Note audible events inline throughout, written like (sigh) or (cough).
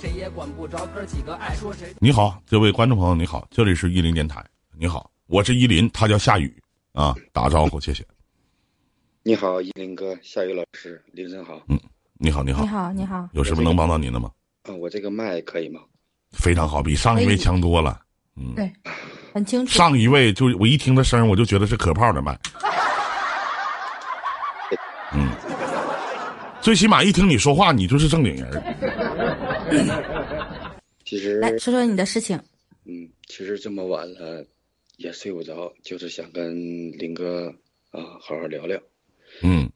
谁也管不着哥几个爱说谁。你好，这位观众朋友，你好，这里是伊林电台。你好，我是依林，他叫夏雨啊，打个招呼，谢谢。你好，依林哥，夏雨老师，林晨好。嗯，你好，你好，你好，你好，有什么能帮到您的吗？啊，我这个麦可以吗？非常好，比上一位强多了。嗯，对，(laughs) 很清楚。上一位就我一听他声，我就觉得是可炮的麦。(laughs) 嗯，最起码一听你说话，你就是正经人。(laughs) (laughs) 其实来说说你的事情。嗯，其实这么晚了也睡不着，就是想跟林哥啊好好聊聊。嗯，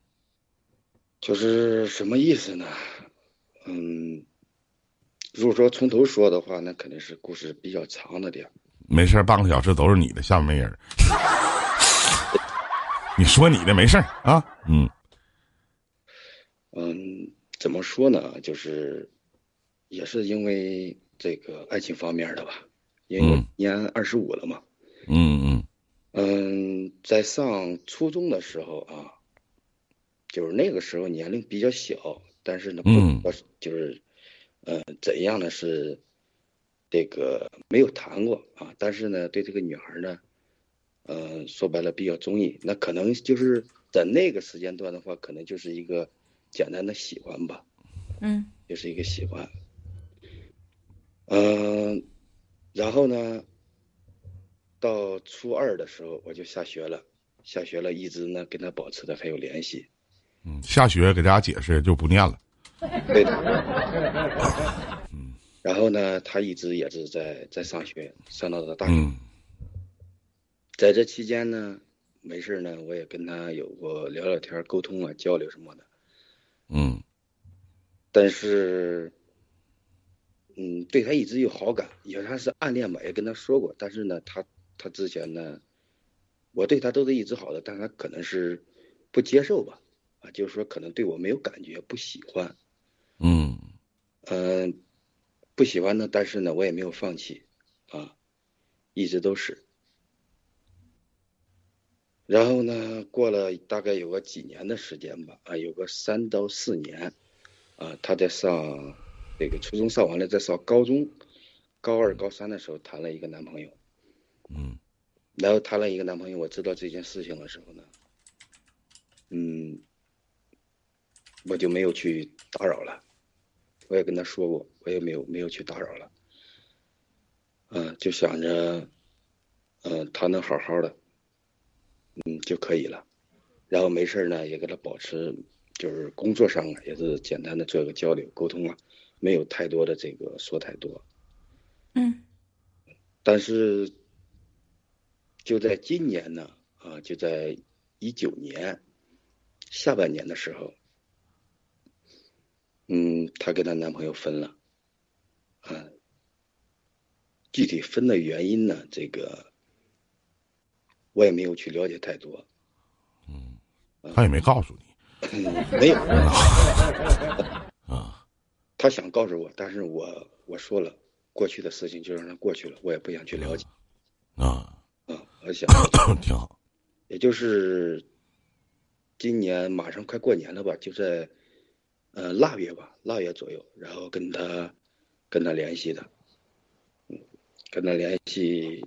就是什么意思呢？嗯，如果说从头说的话，那肯定是故事比较长的点。没事半个小时都是你的，下面没人。(laughs) 你说你的没事啊？嗯。嗯，怎么说呢？就是也是因为这个爱情方面的吧，因为我年二十五了嘛。嗯嗯。嗯，在上初中的时候啊，就是那个时候年龄比较小，但是呢，不就是，呃，怎样呢？是这个没有谈过啊，但是呢，对这个女孩呢，嗯，说白了比较中意。那可能就是在那个时间段的话，可能就是一个。简单的喜欢吧，嗯，就是一个喜欢，嗯，然后呢，到初二的时候我就下学了，下学了，一直呢跟他保持的还有联系，嗯，下学给大家解释就不念了，对的，嗯，然后呢，他一直也是在在上学，上到了大学，在这期间呢，没事呢，我也跟他有过聊聊天、沟通啊、交流什么的。嗯，但是，嗯，对他一直有好感，也算是暗恋吧，也跟他说过。但是呢，他他之前呢，我对他都是一直好的，但他可能是不接受吧，啊，就是说可能对我没有感觉，不喜欢。嗯，嗯，不喜欢呢，但是呢，我也没有放弃，啊，一直都是。然后呢，过了大概有个几年的时间吧，啊，有个三到四年，啊，他在上这个初中上完了，再上高中，高二、高三的时候谈了一个男朋友，嗯，然后谈了一个男朋友，我知道这件事情的时候呢，嗯，我就没有去打扰了，我也跟他说过，我也没有没有去打扰了，嗯，就想着，嗯，他能好好的。嗯，就可以了，然后没事呢，也跟他保持，就是工作上啊，也是简单的做一个交流沟通啊，没有太多的这个说太多。嗯。但是就在今年呢，啊，就在一九年下半年的时候，嗯，她跟她男朋友分了，啊，具体分的原因呢，这个。我也没有去了解太多，嗯，他也没告诉你，没有 (laughs) (laughs) 啊，他想告诉我，但是我我说了，过去的事情就让它过去了，我也不想去了解，啊啊，我想 (coughs) 挺好，也就是今年马上快过年了吧，就在呃腊月吧，腊月左右，然后跟他跟他联系的，嗯，跟他联系。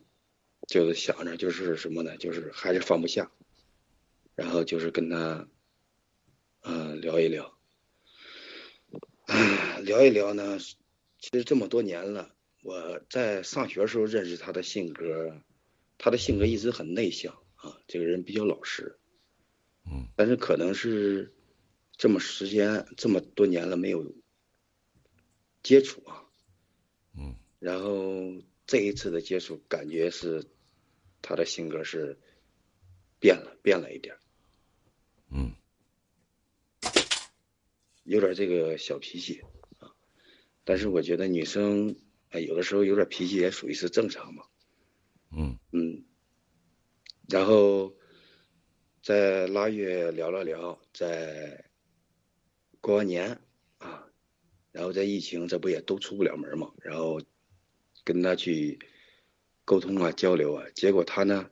就是想着，就是什么呢？就是还是放不下，然后就是跟他，嗯，聊一聊，(clears throat) 聊一聊呢。其实这么多年了，我在上学时候认识他的性格，他的性格一直很内向啊，这个人比较老实，嗯，但是可能是这么时间这么多年了没有接触啊，嗯，然后这一次的接触，感觉是。他的性格是变了，变了一点嗯，有点这个小脾气啊。但是我觉得女生啊，有的时候有点脾气也属于是正常嘛。嗯嗯，然后在腊月聊了聊，在过完年啊，然后在疫情，这不也都出不了门嘛，然后跟他去。沟通啊，交流啊，结果他呢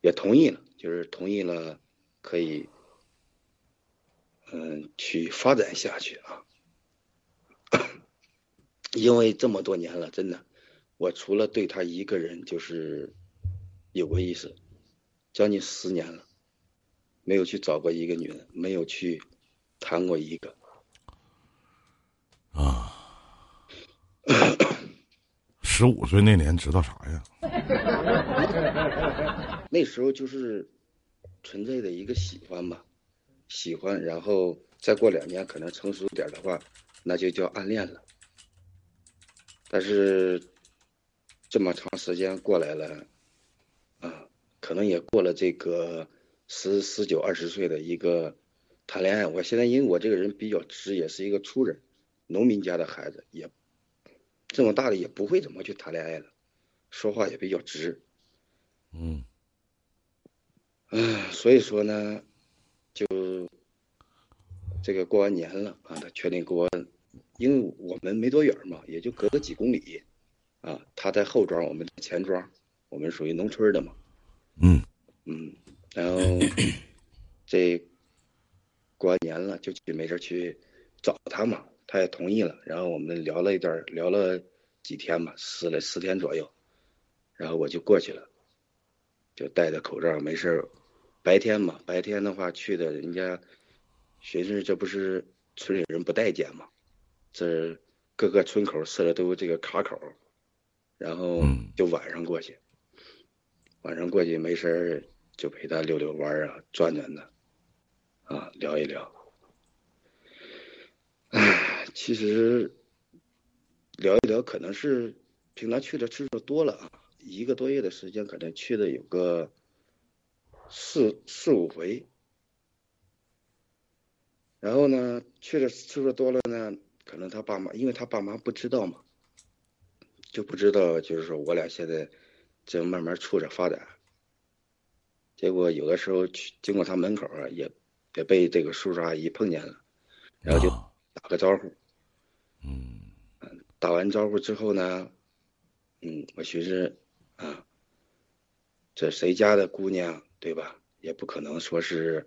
也同意了，就是同意了，可以嗯去发展下去啊。(coughs) 因为这么多年了，真的，我除了对他一个人就是有过意思，将近十年了，没有去找过一个女人，没有去谈过一个。啊，十五岁那年知道啥呀？(laughs) 那时候就是存在的一个喜欢吧，喜欢，然后再过两年可能成熟点的话，那就叫暗恋了。但是这么长时间过来了，啊，可能也过了这个十十九二十岁的一个谈恋爱。我现在因为我这个人比较直，也是一个粗人。农民家的孩子也这么大了，也不会怎么去谈恋爱了，说话也比较直。嗯，唉，所以说呢，就这个过完年了啊，他确定给我，因为我们没多远嘛，也就隔个几公里，啊，他在后庄，我们在前庄，我们属于农村的嘛。嗯嗯，然后这过完年了，就去没事去找他嘛。他也同意了，然后我们聊了一段，聊了几天吧，十来十天左右，然后我就过去了，就戴着口罩，没事儿。白天嘛，白天的话去的人家，寻思这不是村里人不待见嘛，这各个村口设的都有这个卡口，然后就晚上过去，晚上过去没事儿就陪他溜溜弯儿啊，转转的，啊，聊一聊。唉，其实聊一聊，可能是平常去的次数多了啊，一个多月的时间，可能去的有个四四五回。然后呢，去的次数多了呢，可能他爸妈，因为他爸妈不知道嘛，就不知道，就是说我俩现在正慢慢处着发展。结果有的时候去经过他门口啊，也也被这个叔叔阿姨碰见了，然后就。打个招呼，嗯，打完招呼之后呢，嗯，我寻思，啊，这谁家的姑娘对吧？也不可能说是，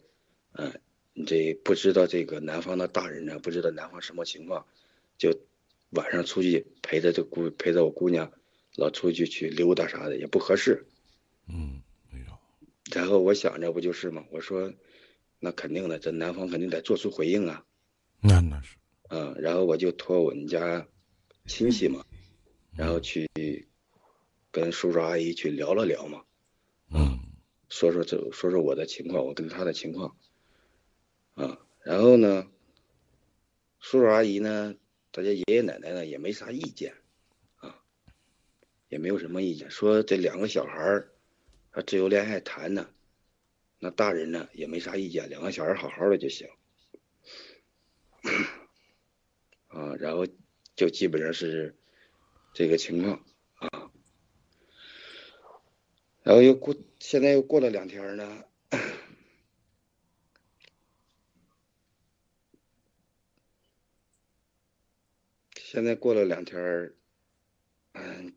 嗯，你这不知道这个男方的大人呢，不知道男方什么情况，就晚上出去陪着这姑陪着我姑娘，老出去去溜达啥的也不合适，嗯，没有，然后我想着不就是吗？我说，那肯定的，这男方肯定得做出回应啊，那那是。嗯，然后我就托我们家亲戚嘛，然后去跟叔叔阿姨去聊了聊嘛，嗯，说说这说说我的情况，我跟他的情况，啊，然后呢，叔叔阿姨呢，大家爷爷奶奶呢也没啥意见，啊，也没有什么意见，说这两个小孩儿，他自由恋爱谈呢，那大人呢也没啥意见，两个小孩好好的就行。(coughs) 啊，然后就基本上是这个情况啊，然后又过，现在又过了两天呢，(coughs) 现在过了两天嗯，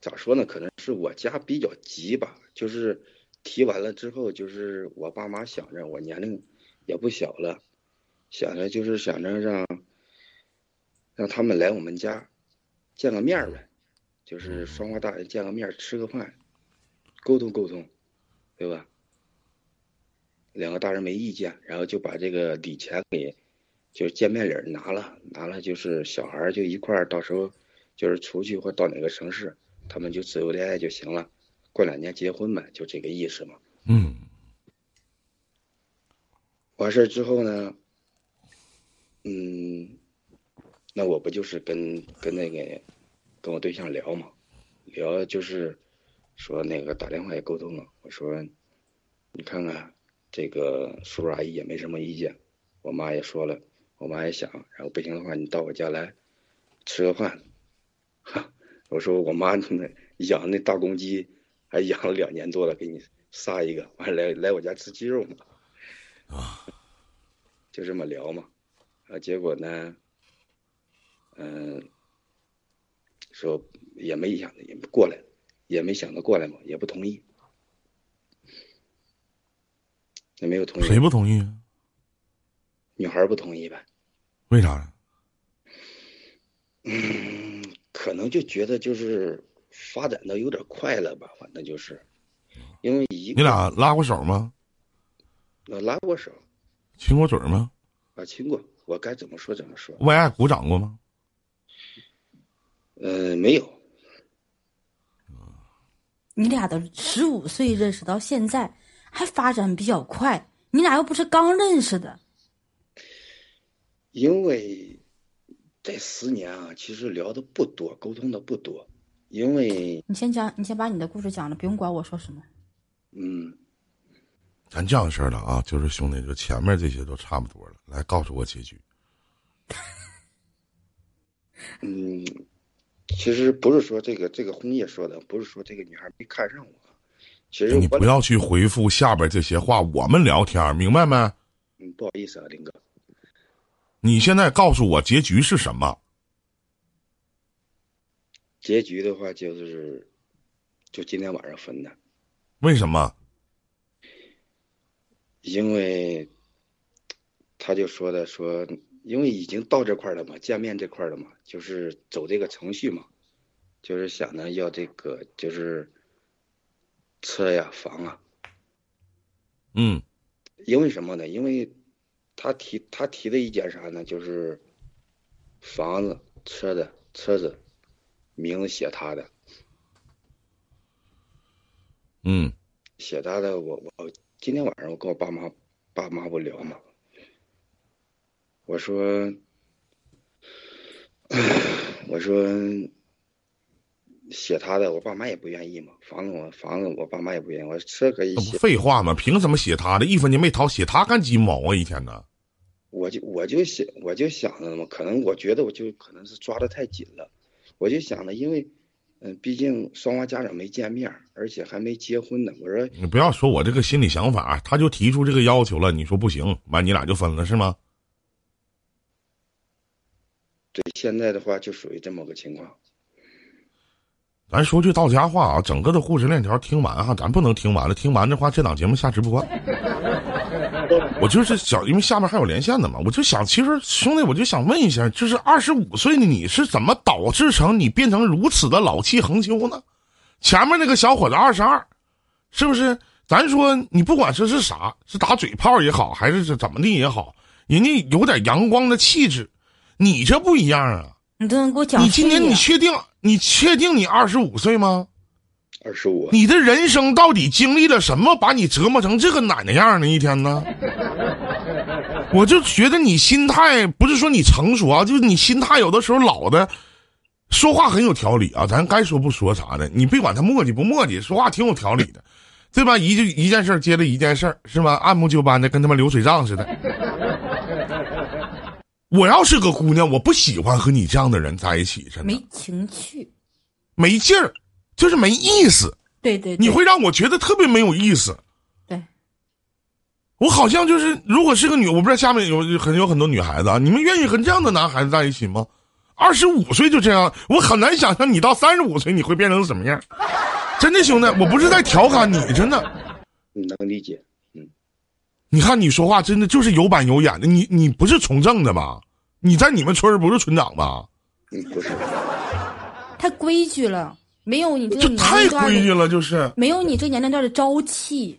咋说呢？可能是我家比较急吧，就是提完了之后，就是我爸妈想着我年龄也不小了，想着就是想着让。让他们来我们家见个面呗，就是双方大人见个面吃个饭，沟通沟通，对吧？两个大人没意见，然后就把这个礼钱给，就是见面礼拿了，拿了就是小孩就一块儿，到时候就是出去或到哪个城市，他们就自由恋爱就行了，过两年结婚呗，就这个意思嘛。嗯。完事儿之后呢，嗯。那我不就是跟跟那个跟我对象聊嘛，聊就是说那个打电话也沟通了。我说你看看这个叔叔阿姨也没什么意见，我妈也说了，我妈也想，然后不行的话你到我家来吃个饭。哈，我说我妈那养那大公鸡还养了两年多了，给你杀一个，完来来我家吃鸡肉嘛。啊，(laughs) 就这么聊嘛，啊，结果呢？嗯，说也没想也过来，也没想到过来嘛，也不同意，也没有同意。谁不同意啊？女孩不同意呗。为啥呀？嗯，可能就觉得就是发展的有点快了吧，反正就是，因为一你俩拉过手吗？我拉过手，亲过嘴吗？啊，亲过。我该怎么说怎么说。为爱鼓掌过吗？呃，没有。你俩都十五岁认识到现在，还发展比较快。你俩又不是刚认识的。因为这十年啊，其实聊的不多，沟通的不多。因为你先讲，你先把你的故事讲了，不用管我说什么。嗯，咱这样式儿的啊，就是兄弟，就前面这些都差不多了，来告诉我结局。(laughs) 嗯。其实不是说这个这个红叶说的，不是说这个女孩没看上我。其实你不要去回复下边这些话，我们聊天明白没？嗯，不好意思啊，林哥。你现在告诉我结局是什么？结局的话就是，就今天晚上分的。为什么？因为他就说的说。因为已经到这块了嘛，见面这块了嘛，就是走这个程序嘛，就是想着要这个就是车呀房啊，嗯，因为什么呢？因为他提他提的意见啥呢？就是房子、车子车子名字写他的，嗯，写他的。我我今天晚上我跟我爸妈爸妈不聊嘛。我说，(coughs) 我说，写他的，我爸妈也不愿意嘛。房子我房子我爸妈也不愿意，我车可以写。废话嘛，凭什么写他的？一分钱没掏，写他干鸡毛啊！一天呢？我就我就想我就想着嘛，可能我觉得我就可能是抓的太紧了。我就想着，因为嗯，毕竟双方家长没见面，而且还没结婚呢。我说你不要说我这个心理想法，他就提出这个要求了，你说不行，完你俩就分了是吗？对，现在的话就属于这么个情况。咱说句到家话啊，整个的故事链条听完哈，咱不能听完了，听完的话这档节目下直播。(laughs) 我就是想，因为下面还有连线的嘛，我就想，其实兄弟，我就想问一下，就是二十五岁的你是怎么导致成你变成如此的老气横秋呢？前面那个小伙子二十二，是不是？咱说你不管这是啥，是打嘴炮也好，还是是怎么的也好，人家有点阳光的气质。你这不一样啊！你都能给我讲？你今年你确定？你确定你二十五岁吗？二十五。你的人生到底经历了什么，把你折磨成这个奶奶样呢？一天呢？(laughs) 我就觉得你心态不是说你成熟啊，就是你心态有的时候老的，说话很有条理啊。咱该说不说啥的，你别管他磨叽不磨叽，说话挺有条理的，对吧？一就一件事接着一件事是吧？按部就班的，跟他妈流水账似的。我要是个姑娘，我不喜欢和你这样的人在一起，真的没情趣，没劲儿，就是没意思。对对，你会让我觉得特别没有意思。对，我好像就是，如果是个女，我不知道下面有很有很多女孩子啊，你们愿意和这样的男孩子在一起吗？二十五岁就这样，我很难想象你到三十五岁你会变成什么样。真的兄弟，我不是在调侃你，真的。能理解。你看你说话真的就是有板有眼的，你你不是从政的吧？你在你们村儿不是村长吧？嗯，不是。太规矩了，没有你这个太规矩了，就是没有你这年龄段的朝气。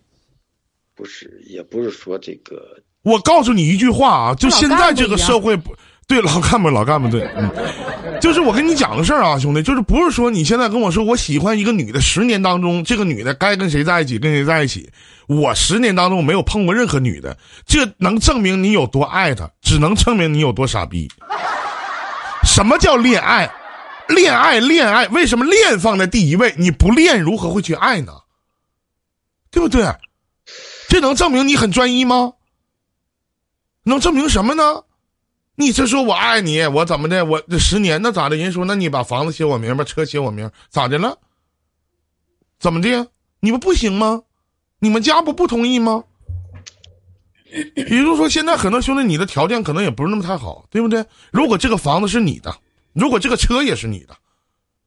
不是，也不是说这个。我告诉你一句话啊，就现在这个社会不。对老干部，老干部对，嗯，就是我跟你讲个事儿啊，兄弟，就是不是说你现在跟我说我喜欢一个女的，十年当中这个女的该跟谁在一起跟谁在一起，我十年当中没有碰过任何女的，这能证明你有多爱她，只能证明你有多傻逼。什么叫恋爱？恋爱，恋爱，为什么恋放在第一位？你不恋如何会去爱呢？对不对？这能证明你很专一吗？能证明什么呢？你这说我爱你，我怎么的？我这十年那咋的？人说那你把房子写我名，把车写我名，咋的了？怎么的？你们不行吗？你们家不不同意吗？比如说现在很多兄弟，你的条件可能也不是那么太好，对不对？如果这个房子是你的，如果这个车也是你的，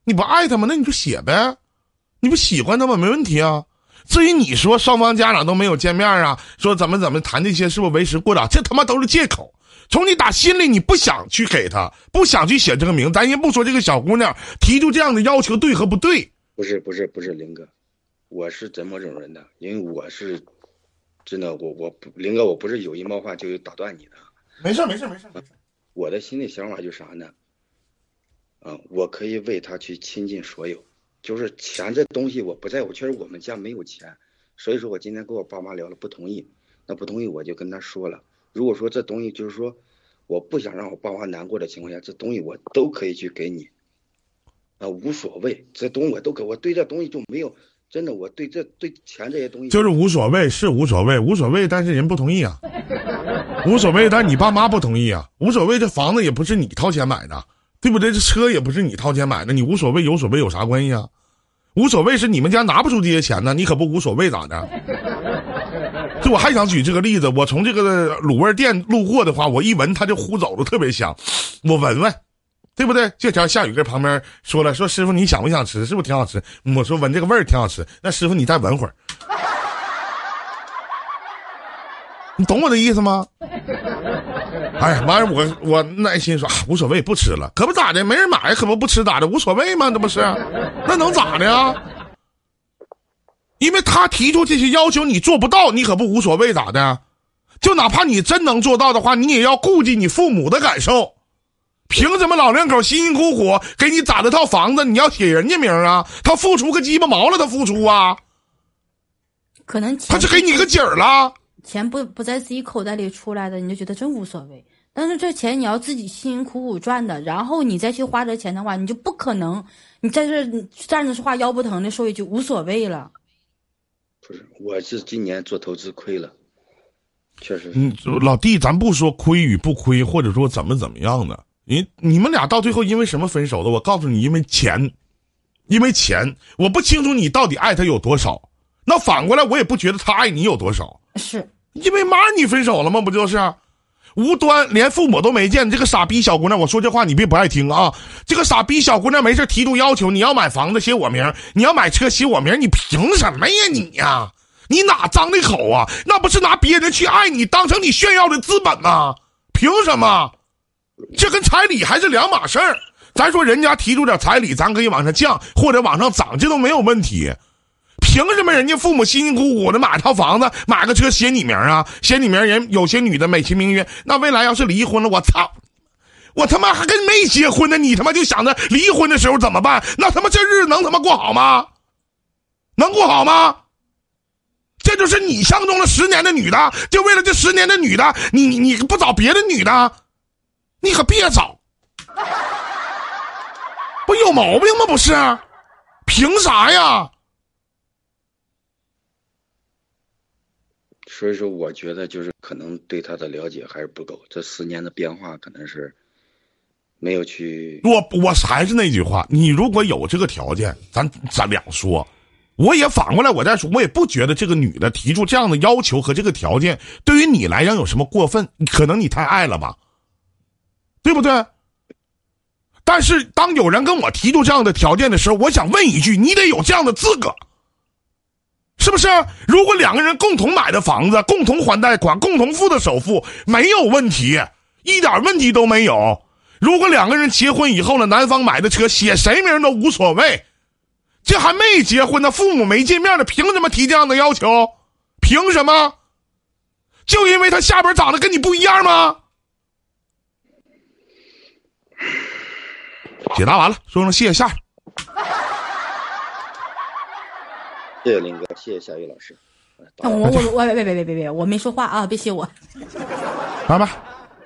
你不爱他吗？那你就写呗，你不喜欢他吗？没问题啊。至于你说双方家长都没有见面啊，说怎么怎么谈这些是不是为时过早？这他妈都是借口。从你打心里你不想去给他，不想去写这个名。咱先不说这个小姑娘提出这样的要求对和不对，不是不是不是林哥，我是怎么种人的？因为我是真的，我我不林哥，我不是有意冒犯就打断你的。没事没事没事没事。我的心里想法就是啥呢？嗯，我可以为他去倾尽所有，就是钱这东西我不在乎，确实我们家没有钱，所以说我今天跟我爸妈聊了，不同意，那不同意我就跟他说了，如果说这东西就是说我不想让我爸妈难过的情况下，这东西我都可以去给你，啊，无所谓，这东西我都给，我对这东西就没有。真的，我对这对钱这些东西就是无所谓，是无所谓，无所谓，但是人不同意啊，(laughs) 无所谓，但是你爸妈不同意啊，无所谓，这房子也不是你掏钱买的，对不对？这车也不是你掏钱买的，你无所谓有所谓有啥关系啊？无所谓是你们家拿不出这些钱呢，你可不无所谓咋的？这我还想举这个例子，我从这个卤味店路过的话，我一闻它就呼走的特别香，我闻闻。对不对？这条夏雨搁旁边说了，说师傅你想不想吃？是不是挺好吃？我说闻这个味儿挺好吃。那师傅你再闻会儿，(laughs) 你懂我的意思吗？(laughs) 哎呀，完了我我耐心说，无所谓，不吃了，可不咋的，没人买，可不不吃咋的，无所谓吗？这不是？那能咋的呀？因为他提出这些要求，你做不到，你可不无所谓咋的？就哪怕你真能做到的话，你也要顾及你父母的感受。凭什么老两口辛辛苦苦给你攒了套房子，你要写人家名啊？他付出个鸡巴毛了，他付出啊？可能他就给你个底儿了。钱不不在自己口袋里出来的，你就觉得真无所谓。但是这钱你要自己辛辛苦苦赚的，然后你再去花这钱的话，你就不可能，你在这站着说话腰不疼的说一句无所谓了。不是，我是今年做投资亏了，确实。嗯，老弟，咱不说亏与不亏，或者说怎么怎么样的。你你们俩到最后因为什么分手的？我告诉你，因为钱，因为钱。我不清楚你到底爱他有多少。那反过来，我也不觉得他爱你有多少。是因为妈你分手了吗？不就是无端连父母都没见，这个傻逼小姑娘，我说这话你别不爱听啊！这个傻逼小姑娘没事提出要求，你要买房子写我名，你要买车写我名，你凭什么呀你呀？你哪张的口啊？那不是拿别人去爱你当成你炫耀的资本吗？凭什么？这跟彩礼还是两码事儿。咱说人家提出点彩礼，咱可以往上降或者往上涨，这都没有问题。凭什么人家父母辛辛苦苦的买套房子、买个车写你名啊？写你名人有些女的美其名曰，那未来要是离婚了，我操，我他妈还跟没结婚呢，你他妈就想着离婚的时候怎么办？那他妈这日子能他妈过好吗？能过好吗？这就是你相中了十年的女的，就为了这十年的女的，你你你不找别的女的？你可别找，不有毛病吗？不是，凭啥呀？所以说，我觉得就是可能对他的了解还是不够，这十年的变化可能是没有去。我我还是那句话，你如果有这个条件，咱咱两说。我也反过来，我再说，我也不觉得这个女的提出这样的要求和这个条件，对于你来讲有什么过分？可能你太爱了吧。对不对？但是当有人跟我提出这样的条件的时候，我想问一句：你得有这样的资格，是不是？如果两个人共同买的房子，共同还贷款，共同付的首付，没有问题，一点问题都没有。如果两个人结婚以后呢，男方买的车写谁名都无所谓，这还没结婚呢，父母没见面呢，凭什么提这样的要求？凭什么？就因为他下边长得跟你不一样吗？解答完了，说声谢谢夏雨。谢谢林哥，谢谢夏雨老师。我我我别别别别别别，我没说话啊，别谢我。来吧。